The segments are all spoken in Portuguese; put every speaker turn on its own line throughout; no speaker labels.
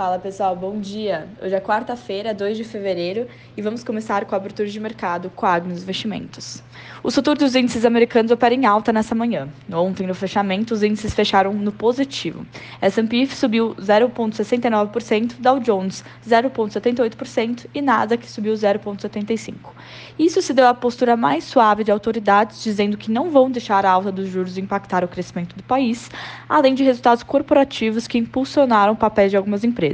Fala pessoal, bom dia! Hoje é quarta-feira, 2 de fevereiro, e vamos começar com a abertura de mercado com a Agnos Investimentos. Os futuros dos índices americanos operam em alta nessa manhã. Ontem, no fechamento, os índices fecharam no positivo. S&P subiu 0,69%, Dow Jones 0,78% e Nasdaq subiu 0,75%. Isso se deu à postura mais suave de autoridades, dizendo que não vão deixar a alta dos juros impactar o crescimento do país, além de resultados corporativos que impulsionaram papéis de algumas empresas.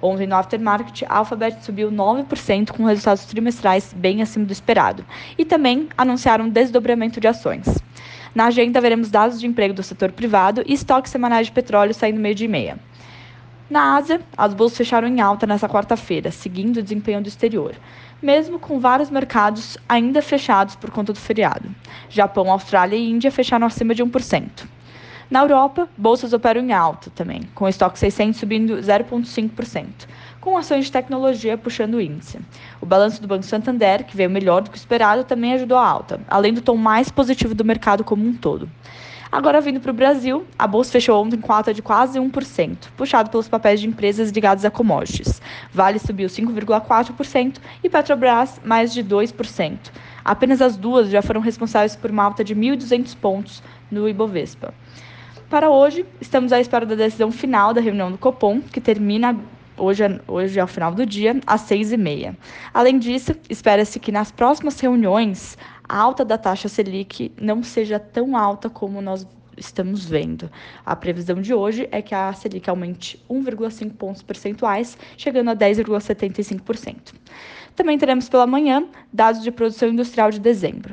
Ontem, no aftermarket, a Alphabet subiu 9% com resultados trimestrais bem acima do esperado. E também anunciaram um desdobramento de ações. Na agenda, veremos dados de emprego do setor privado e estoques semanais de petróleo saindo meio de e meia. Na Ásia, as bolsas fecharam em alta nesta quarta-feira, seguindo o desempenho do exterior, mesmo com vários mercados ainda fechados por conta do feriado. Japão, Austrália e Índia fecharam acima de 1%. Na Europa, bolsas operam em alta também, com o estoque 600 subindo 0,5%, com ações de tecnologia puxando o índice. O balanço do Banco Santander, que veio melhor do que o esperado, também ajudou a alta, além do tom mais positivo do mercado como um todo. Agora, vindo para o Brasil, a bolsa fechou ontem com alta de quase 1%, puxado pelos papéis de empresas ligadas a commodities. Vale subiu 5,4% e Petrobras mais de 2%. Apenas as duas já foram responsáveis por uma alta de 1.200 pontos no Ibovespa. Para hoje, estamos à espera da decisão final da reunião do Copom, que termina hoje, hoje ao final do dia, às seis e meia. Além disso, espera-se que nas próximas reuniões a alta da taxa Selic não seja tão alta como nós estamos vendo. A previsão de hoje é que a Selic aumente 1,5 pontos percentuais, chegando a 10,75%. Também teremos pela manhã dados de produção industrial de dezembro.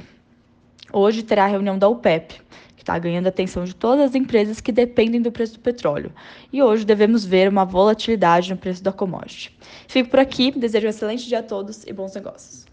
Hoje terá a reunião da OPEP, está ganhando a atenção de todas as empresas que dependem do preço do petróleo. E hoje devemos ver uma volatilidade no preço da commodity. Fico por aqui, desejo um excelente dia a todos e bons negócios.